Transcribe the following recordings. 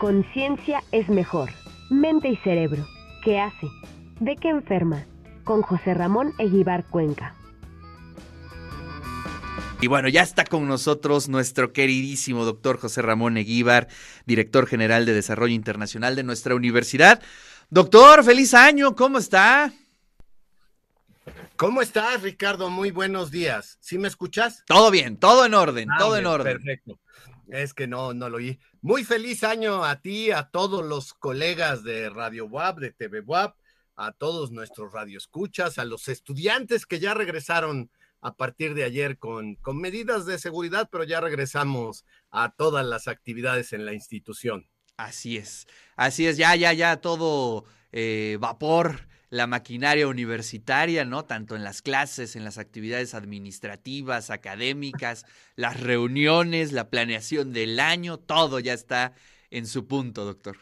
conciencia es mejor. Mente y cerebro. ¿Qué hace? ¿De qué enferma? Con José Ramón Eguibar Cuenca. Y bueno, ya está con nosotros nuestro queridísimo doctor José Ramón Eguíbar, director general de Desarrollo Internacional de nuestra universidad. Doctor, feliz año, ¿cómo está? ¿Cómo estás, Ricardo? Muy buenos días. ¿Sí me escuchas? Todo bien, todo en orden, Ah, todo en orden. Perfecto. Es que no, no lo oí. Muy feliz año a ti, a todos los colegas de Radio WAP, de TV WAP, a todos nuestros radioescuchas, a los estudiantes que ya regresaron a partir de ayer con, con medidas de seguridad, pero ya regresamos a todas las actividades en la institución. Así es, así es, ya, ya, ya, todo eh, vapor, la maquinaria universitaria, ¿no? Tanto en las clases, en las actividades administrativas, académicas, las reuniones, la planeación del año, todo ya está en su punto, doctor.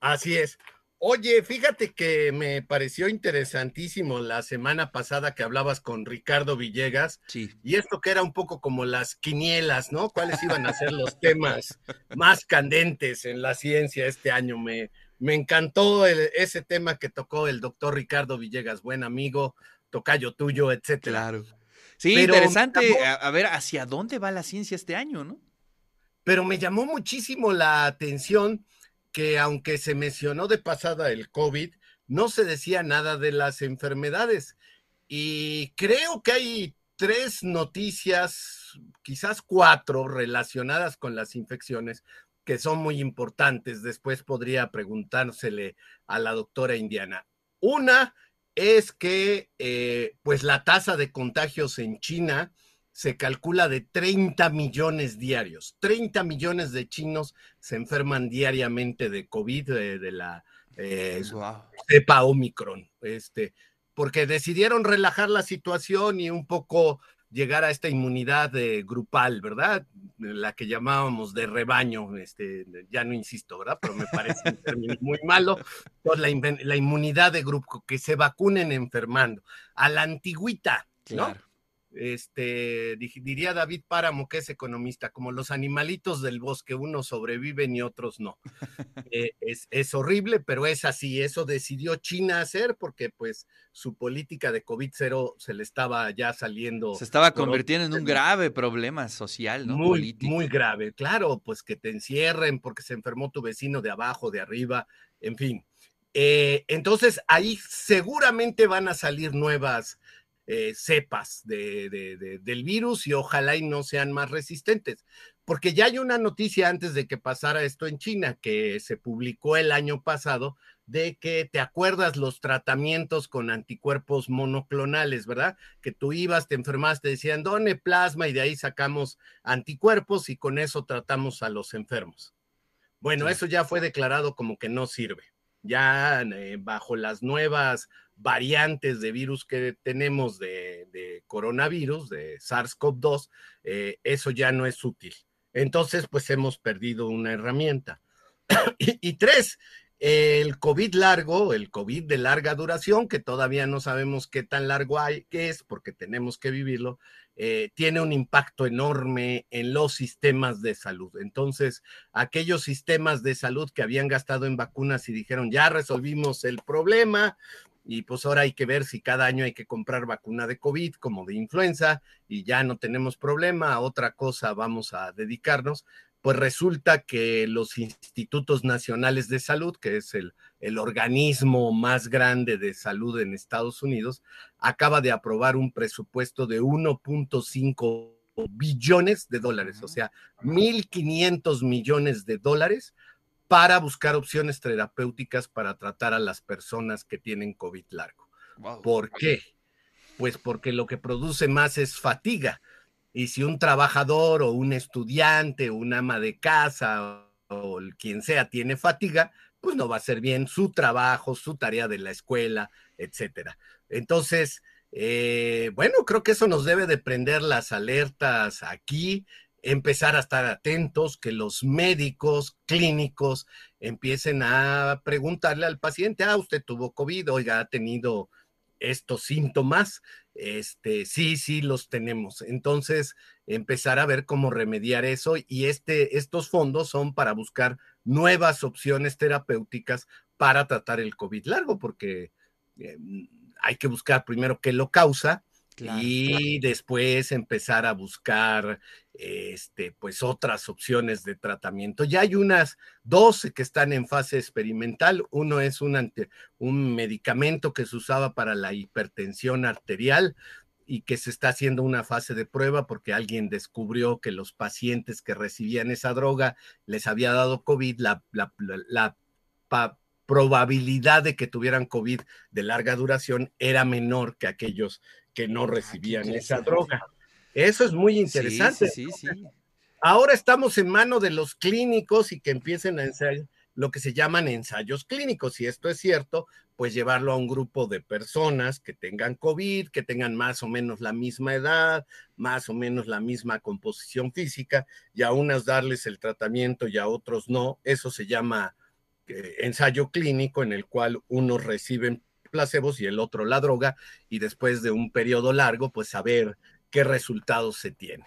Así es. Oye, fíjate que me pareció interesantísimo la semana pasada que hablabas con Ricardo Villegas Sí. y esto que era un poco como las quinielas, ¿no? ¿Cuáles iban a ser los temas más candentes en la ciencia este año? Me, me encantó el- ese tema que tocó el doctor Ricardo Villegas, buen amigo, tocayo tuyo, etcétera. Claro. Sí, Pero interesante me llamó- a, a ver hacia dónde va la ciencia este año, ¿no? Pero me llamó muchísimo la atención que aunque se mencionó de pasada el COVID, no se decía nada de las enfermedades. Y creo que hay tres noticias, quizás cuatro, relacionadas con las infecciones que son muy importantes. Después podría preguntársele a la doctora Indiana. Una es que eh, pues la tasa de contagios en China se calcula de 30 millones diarios. 30 millones de chinos se enferman diariamente de COVID, de, de la eh, Wow. cepa Omicron, este, porque decidieron relajar la situación y un poco llegar a esta inmunidad eh, grupal, ¿verdad? La que llamábamos de rebaño, este, ya no insisto, ¿verdad? Pero me parece un término muy malo. Entonces, la, la inmunidad de grupo, que se vacunen enfermando. A la antigüita, ¿no? Claro. Este, di- diría David Páramo, que es economista, como los animalitos del bosque, unos sobreviven y otros no. Eh, es, es horrible, pero es así, eso decidió China hacer porque pues su política de COVID-0 se le estaba ya saliendo. Se estaba convirtiendo en un grave problema social, ¿no? muy, Político. muy grave, claro, pues que te encierren porque se enfermó tu vecino de abajo, de arriba, en fin. Eh, entonces ahí seguramente van a salir nuevas eh, cepas de, de- de- del virus y ojalá y no sean más resistentes, porque ya hay una noticia antes de que pasara esto en China que se publicó el año pasado de que te acuerdas los tratamientos con anticuerpos monoclonales, ¿verdad? Que tú ibas, te enfermaste, decían, done plasma y de ahí sacamos anticuerpos y con eso tratamos a los enfermos. Bueno, Sí. eso ya fue declarado como que no sirve. Ya eh, bajo las nuevas variantes de virus que tenemos de, coronavirus, de SARS-CoV-2, eh, eso ya no es útil. Entonces, pues hemos perdido una herramienta. y, y tres, el COVID largo, el COVID de larga duración, que todavía no sabemos qué tan largo hay, que es, porque tenemos que vivirlo, eh, tiene un impacto enorme en los sistemas de salud. Entonces, aquellos sistemas de salud que habían gastado en vacunas y dijeron, ya resolvimos el problema, y pues ahora hay que ver si cada año hay que comprar vacuna de COVID como de influenza y ya no tenemos problema, a otra cosa vamos a dedicarnos. Pues resulta que los institutos nacionales de salud, que es el, el organismo más grande de salud en Estados Unidos, acaba de aprobar un presupuesto de 1.5 billones de dólares, o sea, 1.500 millones de dólares para buscar opciones terapéuticas para tratar a las personas que tienen COVID largo. Wow. ¿Por qué? Pues porque lo que produce más es fatiga. Y si un trabajador o un estudiante un ama de casa o el quien sea tiene fatiga, pues no va a hacer bien su trabajo, su tarea de la escuela, etcétera. Entonces, eh, bueno, creo que eso nos debe de prender las alertas aquí, empezar a estar atentos, que los médicos clínicos empiecen a preguntarle al paciente, ah, usted tuvo COVID, oiga, ha tenido estos síntomas, este, sí, sí los tenemos. Entonces, empezar a ver cómo remediar eso y este, estos fondos son para buscar nuevas opciones terapéuticas para tratar el COVID largo, porque eh, hay que buscar primero qué lo causa y después empezar a buscar este, pues otras opciones de tratamiento. Ya hay unas 12 que están en fase experimental. Uno es un, un medicamento que se usaba para la hipertensión arterial y que se está haciendo una fase de prueba porque alguien descubrió que los pacientes que recibían esa droga les había dado COVID, la, la, la, probabilidad de que tuvieran COVID de larga duración era menor que aquellos que no ah, recibían esa droga. Eso es muy interesante. Sí, sí, sí, Ahora estamos en mano de los clínicos y que empiecen a ensayar lo que se llaman ensayos clínicos. Si esto es cierto, pues llevarlo a un grupo de personas que tengan COVID, que tengan más o menos la misma edad, más o menos la misma composición física, y a unas darles el tratamiento y a otros no. Eso se llama eh, ensayo clínico en el cual unos reciben placebos y el otro la droga, y después de un periodo largo, pues saber qué resultados se tienen.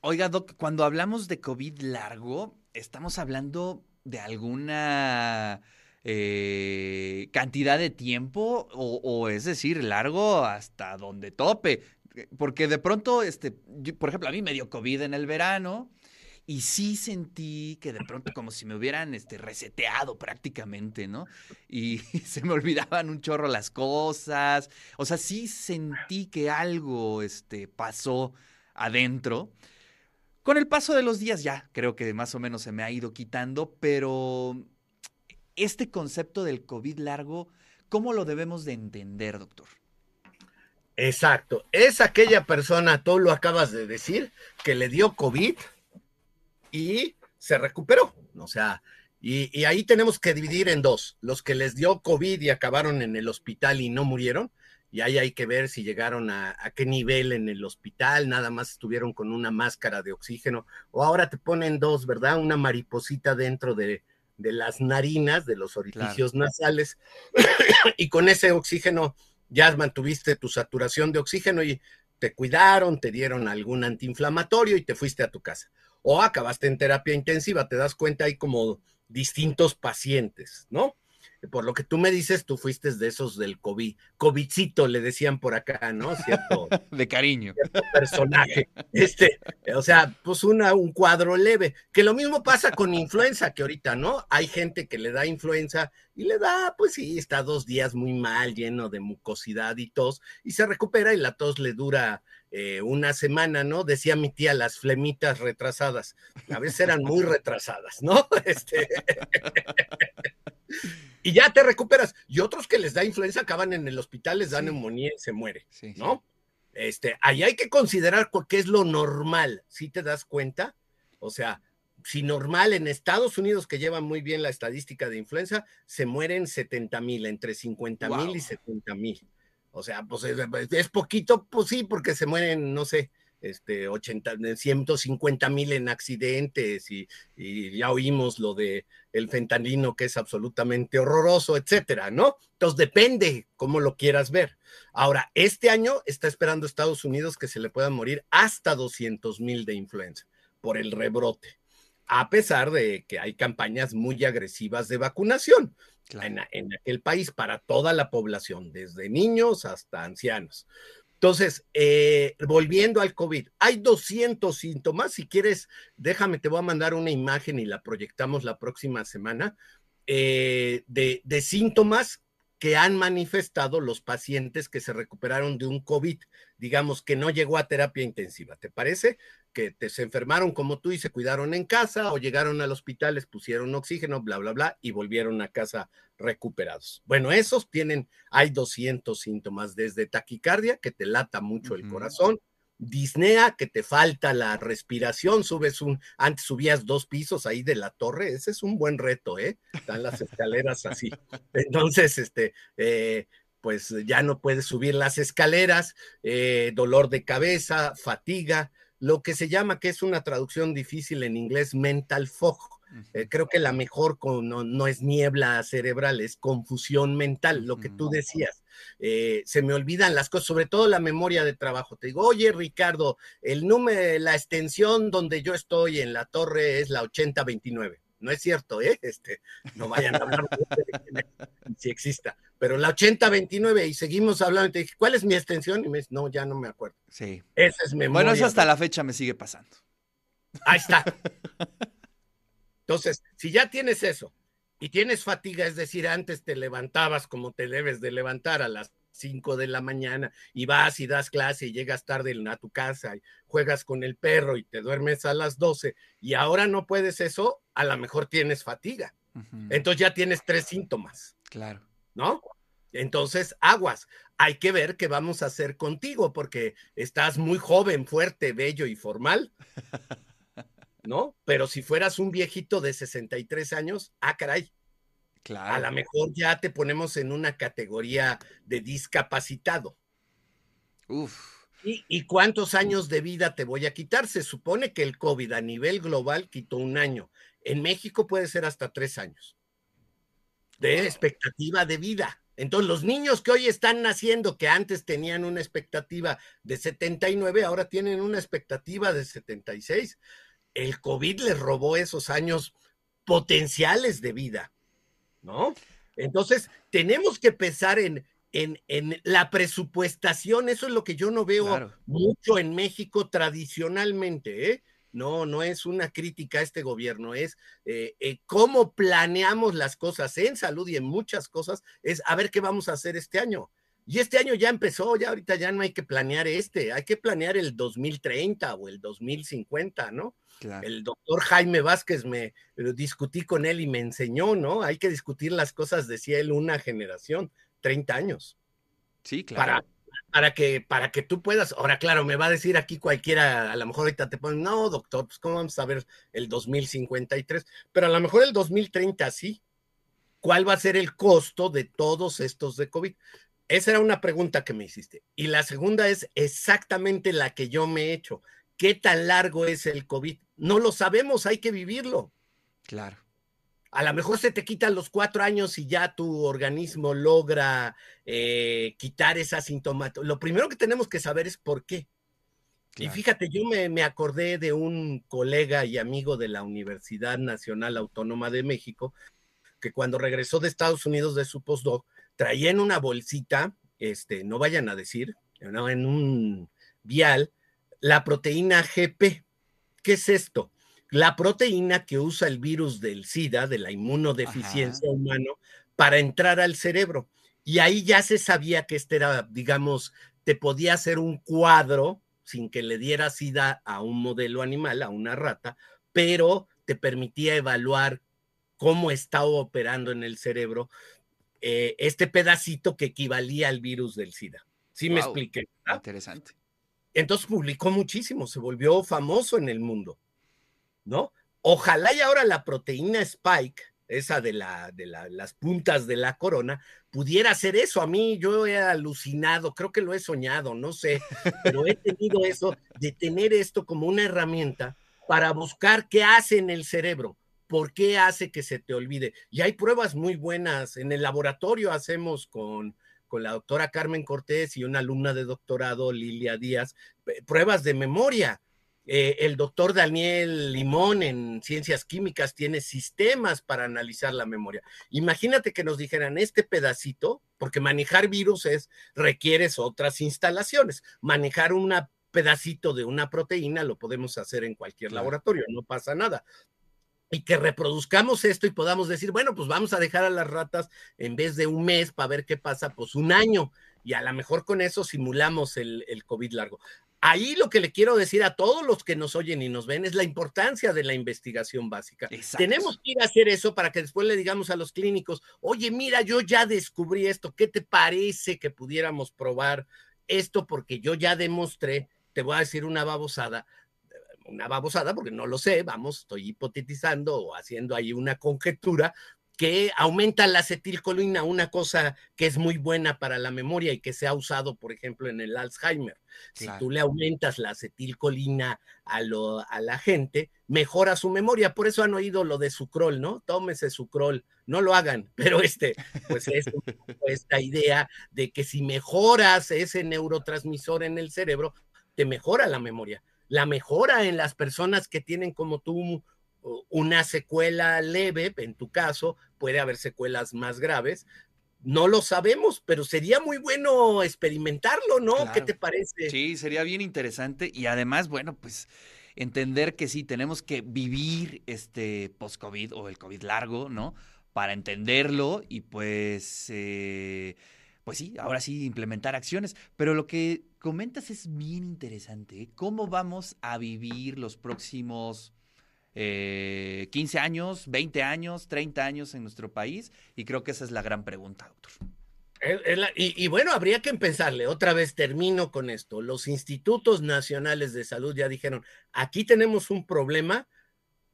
oiga, Doc, cuando hablamos de COVID largo, estamos hablando de alguna eh, cantidad de tiempo o, es decir, largo hasta donde tope. Porque de pronto, este, por ejemplo, a mí me dio COVID en el verano y sí sentí que de pronto como si me hubieran este, reseteado prácticamente, ¿no? Y se me olvidaban un chorro las cosas. O sea, sí sentí que algo este, pasó adentro. Con el paso de los días ya creo que más o menos se me ha ido quitando, pero este concepto del COVID largo, ¿cómo lo debemos de entender, doctor? Exacto. Es aquella persona, tú lo acabas de decir, que le dio COVID y se recuperó. O sea, y, ahí tenemos que dividir en dos. Los que les dio COVID y acabaron en el hospital y no murieron. Y ahí hay que ver si llegaron a, qué nivel en el hospital, nada más estuvieron con una máscara de oxígeno. O ahora te ponen dos, ¿verdad? Una mariposita dentro de, las narinas, de los orificios nasales. y con ese oxígeno ya mantuviste tu saturación de oxígeno y te cuidaron, te dieron algún antiinflamatorio y te fuiste a tu casa o acabaste en terapia intensiva, te das cuenta, hay como distintos pacientes, ¿no? Por lo que tú me dices, tú fuiste de esos del COVID, COVIDcito le decían por acá, ¿no? Cierto. de cariño. personaje. Este, o sea, pues una, un cuadro leve. Que lo mismo pasa con influenza, que ahorita, ¿no? Hay gente que le da influenza y le da, pues sí, está dos días muy mal, lleno de mucosidad y tos, y se recupera y la tos le dura eh, una semana, ¿no? Decía mi tía, las flemitas retrasadas. A veces eran muy retrasadas, ¿no? Este... y ya te recuperas. Y otros que les da influenza acaban en el hospital, les dan neumonía y se muere, ¿no? Este, ahí hay que considerar qué es lo normal, ¿sí te das cuenta? O sea, si normal en Estados Unidos, que llevan muy bien la estadística de influenza, se mueren 70 mil, entre 50 mil y 70 mil. O sea, pues es, poquito, pues sí, porque se mueren, no sé, este, 80, 150 mil en accidentes y, ya oímos lo de el fentanilo que es absolutamente horroroso, etcétera, ¿no? Entonces depende cómo lo quieras ver. Ahora, este año está esperando Estados Unidos que se le puedan morir hasta 200 mil de influenza por el rebrote, a pesar de que hay campañas muy agresivas de vacunación. En, aquel país para toda la población, desde niños hasta ancianos. Entonces, eh, volviendo al COVID, hay 200 síntomas. Si quieres, déjame, te voy a mandar una imagen y la proyectamos la próxima semana eh, de síntomas que han manifestado los pacientes que se recuperaron de un COVID, digamos que no llegó a terapia intensiva. ¿Te parece? que te, se enfermaron como tú y se cuidaron en casa o llegaron al hospital, les pusieron oxígeno, bla, bla, bla, y volvieron a casa recuperados. Bueno, esos tienen, hay 200 síntomas, desde taquicardia, que te lata mucho el corazón, disnea, que te falta la respiración, subes un, antes subías dos pisos ahí de la torre, ese es un buen reto, ¿eh? Están las escaleras así. Entonces, este, eh, pues ya no puedes subir las escaleras, eh, dolor de cabeza, fatiga, lo que se llama, que es una traducción difícil en inglés, mental fog. Eh, creo que la mejor no, es niebla cerebral, es confusión mental, lo que tú decías. Eh, se me olvidan las cosas, sobre todo la memoria de trabajo. Te digo, oye Ricardo, el número, la extensión donde yo estoy en la torre es la 8029 no es cierto, ¿eh? Este, no vayan a hablar de si exista. Pero la 8029 y seguimos hablando, y te dije, ¿cuál es mi extensión? Y me dice, no, ya no me acuerdo. Sí. Esa es memoria. Bueno, eso hasta la fecha me sigue pasando. Ahí está. Entonces, si ya tienes eso y tienes fatiga, es decir, antes te levantabas como te debes de levantar a las 5 de la mañana y vas y das clase y llegas tarde a tu casa y juegas con el perro y te duermes a las 12 y ahora no puedes eso, a lo mejor tienes fatiga. Entonces ya tienes tres síntomas. Claro. ¿No? Entonces, aguas. Hay que ver qué vamos a hacer contigo porque estás muy joven, fuerte, bello y formal. ¿No? Pero si fueras un viejito de 63 años, ah, caray, a lo mejor ya te ponemos en una categoría de discapacitado. Uf. ¿Y, cuántos años de vida te voy a quitar? Se supone que el COVID a nivel global quitó un año. En México puede ser hasta tres años de expectativa de vida. Entonces, los niños que hoy están naciendo, que antes tenían una expectativa de 79, ahora tienen una expectativa de 76. El COVID les robó esos años potenciales de vida. ¿no? Entonces, tenemos que pensar en, en, en, la presupuestación, eso es lo que yo no veo mucho en México tradicionalmente, ¿eh? No, no es una crítica a este gobierno, es eh, eh, cómo planeamos las cosas en salud y en muchas cosas, es a ver qué vamos a hacer este año. Y este año ya empezó, ya ahorita ya no hay que planear este, hay que planear el 2030 o el 2050, ¿no? El doctor Jaime Vázquez me discutí con él y me enseñó, ¿no? Hay que discutir las cosas, decía él, una generación, 30 años. Sí, claro. Para, para, que, para que tú puedas, ahora claro, me va a decir aquí cualquiera, a lo mejor ahorita te ponen, no, doctor, pues cómo vamos a ver el 2053, pero a lo mejor el 2030 sí. ¿Cuál va a ser el costo de todos estos de COVID? Esa era una pregunta que me hiciste. Y la segunda es exactamente la que yo me he hecho. ¿Qué tan largo es el COVID? No lo sabemos, hay que vivirlo. Claro. A lo mejor se te quitan los cuatro años y ya tu organismo logra eh, quitar esa sintomatología. Lo primero que tenemos que saber es por qué. Y fíjate, yo me, me, acordé de un colega y amigo de la Universidad Nacional Autónoma de México, que cuando regresó de Estados Unidos de su postdoc, traía en una bolsita, este, no vayan a decir, en un vial, la proteína GP. ¿Qué es esto? La proteína que usa el virus del SIDA, de la inmunodeficiencia humano, para entrar al cerebro. Y ahí ya se sabía que este era, digamos, te podía hacer un cuadro sin que le diera SIDA a un modelo animal, a una rata, pero te permitía evaluar cómo estaba operando en el cerebro eh, este pedacito que equivalía al virus del SIDA. ¿Sí me expliqué? Interesante. Entonces publicó muchísimo, se volvió famoso en el mundo, ¿no? Ojalá y ahora la proteína Spike, esa de, la, de las puntas de la corona, pudiera hacer eso. A mí yo he alucinado, creo que lo he soñado, no sé, pero he tenido eso de tener esto como una herramienta para buscar qué hace en el cerebro, por qué hace que se te olvide. Y hay pruebas muy buenas. En el laboratorio hacemos con con la doctora Carmen Cortés y una alumna de doctorado, Lilia Díaz, pruebas de memoria. Eh, el doctor Daniel Limón en ciencias químicas tiene sistemas para analizar la memoria. Imagínate que nos dijeran este pedacito, porque manejar virus es, requieres otras instalaciones. Manejar un pedacito de una proteína lo podemos hacer en cualquier laboratorio, no pasa nada y que reproduzcamos esto y podamos decir, bueno, pues vamos a dejar a las ratas en vez de un mes para ver qué pasa, pues un año. Y a lo mejor con eso simulamos el, el COVID largo. Ahí lo que le quiero decir a todos los que nos oyen y nos ven es la importancia de la investigación básica. Tenemos que ir a hacer eso para que después le digamos a los clínicos, oye, mira, yo ya descubrí esto, ¿qué te parece que pudiéramos probar esto? Porque yo ya demostré, te voy a decir una babosada, una babosada, porque no lo sé, vamos, estoy hipotetizando o haciendo ahí una conjetura, que aumenta la acetilcolina, una cosa que es muy buena para la memoria y que se ha usado, por ejemplo, en el Alzheimer. Si tú le aumentas la acetilcolina a, lo, a la gente, mejora su memoria. Por eso han oído lo de sucrol, ¿no? Tómese sucrol. No lo hagan, pero este, pues es esta idea de que si mejoras ese neurotransmisor en el cerebro, te mejora la memoria la mejora en las personas que tienen como tú una secuela leve, en tu caso, puede haber secuelas más graves. No lo sabemos, pero sería muy bueno experimentarlo, ¿no? ¿Qué te parece? Sí, sería bien interesante y además, bueno, pues entender que sí, tenemos que vivir este post-COVID o el COVID largo, ¿no? Para entenderlo y pues, eh, pues sí, ahora sí implementar acciones. Pero lo que comentas es bien interesante. ¿eh? ¿Cómo vamos a vivir los próximos 15 eh, años, 20 años, 30 años en nuestro país? Y creo que esa es la gran pregunta, doctor. y, bueno, habría que empezarle. Otra vez termino con esto. Los institutos nacionales de salud ya dijeron, aquí tenemos un problema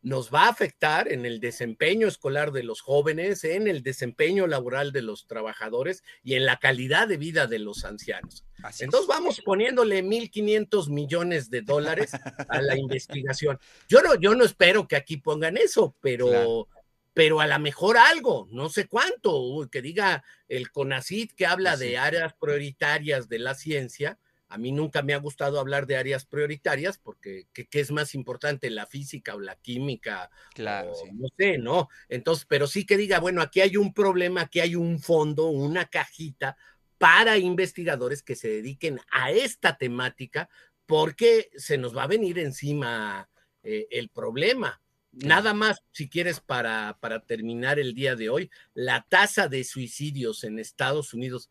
nos va a afectar en el desempeño escolar de los jóvenes, en el desempeño laboral de los trabajadores y en la calidad de vida de los ancianos. Entonces vamos poniéndole 1.500 millones de dólares a la investigación. Yo no, yo no espero que aquí pongan eso, pero, pero a lo mejor algo, no sé cuánto, que diga el CONACID que habla de áreas prioritarias de la ciencia a mí nunca me ha gustado hablar de áreas prioritarias porque ¿qué, es más importante, la física o la química? Claro, No sé, ¿no? Entonces, pero sí que diga, bueno, aquí hay un problema, aquí hay un fondo, una cajita para investigadores que se dediquen a esta temática porque se nos va a venir encima eh, el problema. Nada más, si quieres, para, para terminar el día de hoy, la tasa de suicidios en Estados Unidos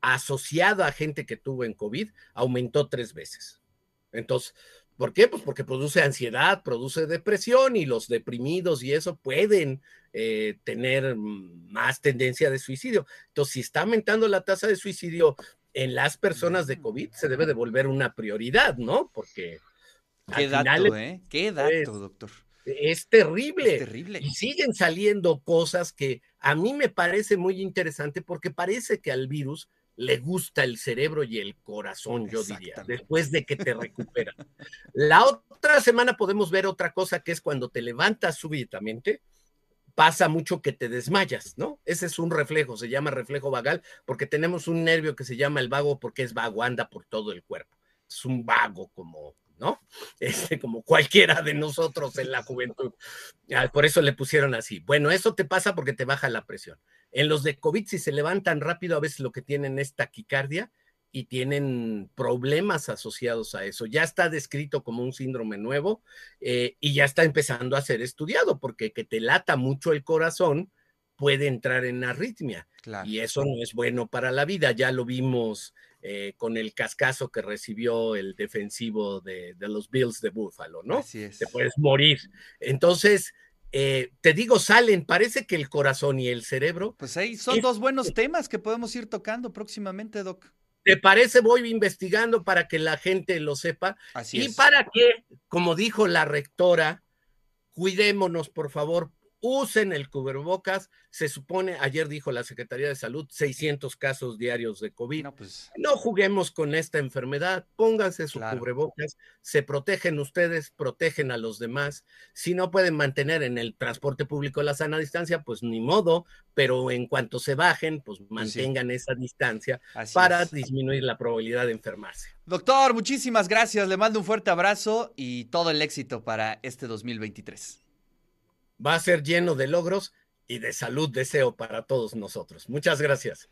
asociado a gente que tuvo en COVID aumentó tres veces. Entonces, ¿por qué? Pues porque produce ansiedad, produce depresión y los deprimidos y eso pueden eh, tener más tendencia de suicidio. Entonces, si está aumentando la tasa de suicidio en las personas de COVID, se debe de volver una prioridad, ¿no? Porque... Qué dato, ¿eh? Qué dato, doctor. Es terrible. Es terrible. Y siguen saliendo cosas que a mí me parece muy interesante porque parece que al virus le gusta el cerebro y el corazón, yo diría, después de que te recuperan. La otra semana podemos ver otra cosa que es cuando te levantas súbitamente, pasa mucho que te desmayas, ¿no? Ese es un reflejo, se llama reflejo vagal, porque tenemos un nervio que se llama el vago porque es vago, anda por todo el cuerpo. Es un vago como, ¿no? Este, como cualquiera de nosotros en la juventud. Ah, por eso le pusieron así. Bueno, eso te pasa porque te baja la presión. En los de COVID, si se levantan rápido, a veces lo que tienen es taquicardia y tienen problemas asociados a eso. Ya está descrito como un síndrome nuevo eh, y ya está empezando a ser estudiado porque que te lata mucho el corazón puede entrar en arritmia y eso no es bueno para la vida. Ya lo vimos eh, con el cascazo que recibió el defensivo de, de los Bills de Buffalo, ¿no? Así es. Te puedes morir. Entonces, eh, te digo, salen, parece que el corazón y el cerebro. Pues ahí son dos buenos temas que podemos ir tocando próximamente, Doc. ¿Te parece? Voy investigando para que la gente lo sepa. Así y para que, como dijo la rectora, cuidémonos, por favor, usen el cubrebocas. Se supone, ayer dijo la Secretaría de Salud, 600 casos diarios de COVID. No, pues... no juguemos con esta enfermedad, pónganse su cubrebocas, se protegen ustedes, protegen a los demás. Si no pueden mantener en el transporte público la sana distancia, pues ni modo, pero en cuanto se bajen, pues, pues mantengan esa distancia para disminuir la probabilidad de enfermarse. Doctor, muchísimas gracias, le mando un fuerte abrazo y todo el éxito para este 2023 va a ser lleno de logros y de salud deseo para todos nosotros. Muchas gracias.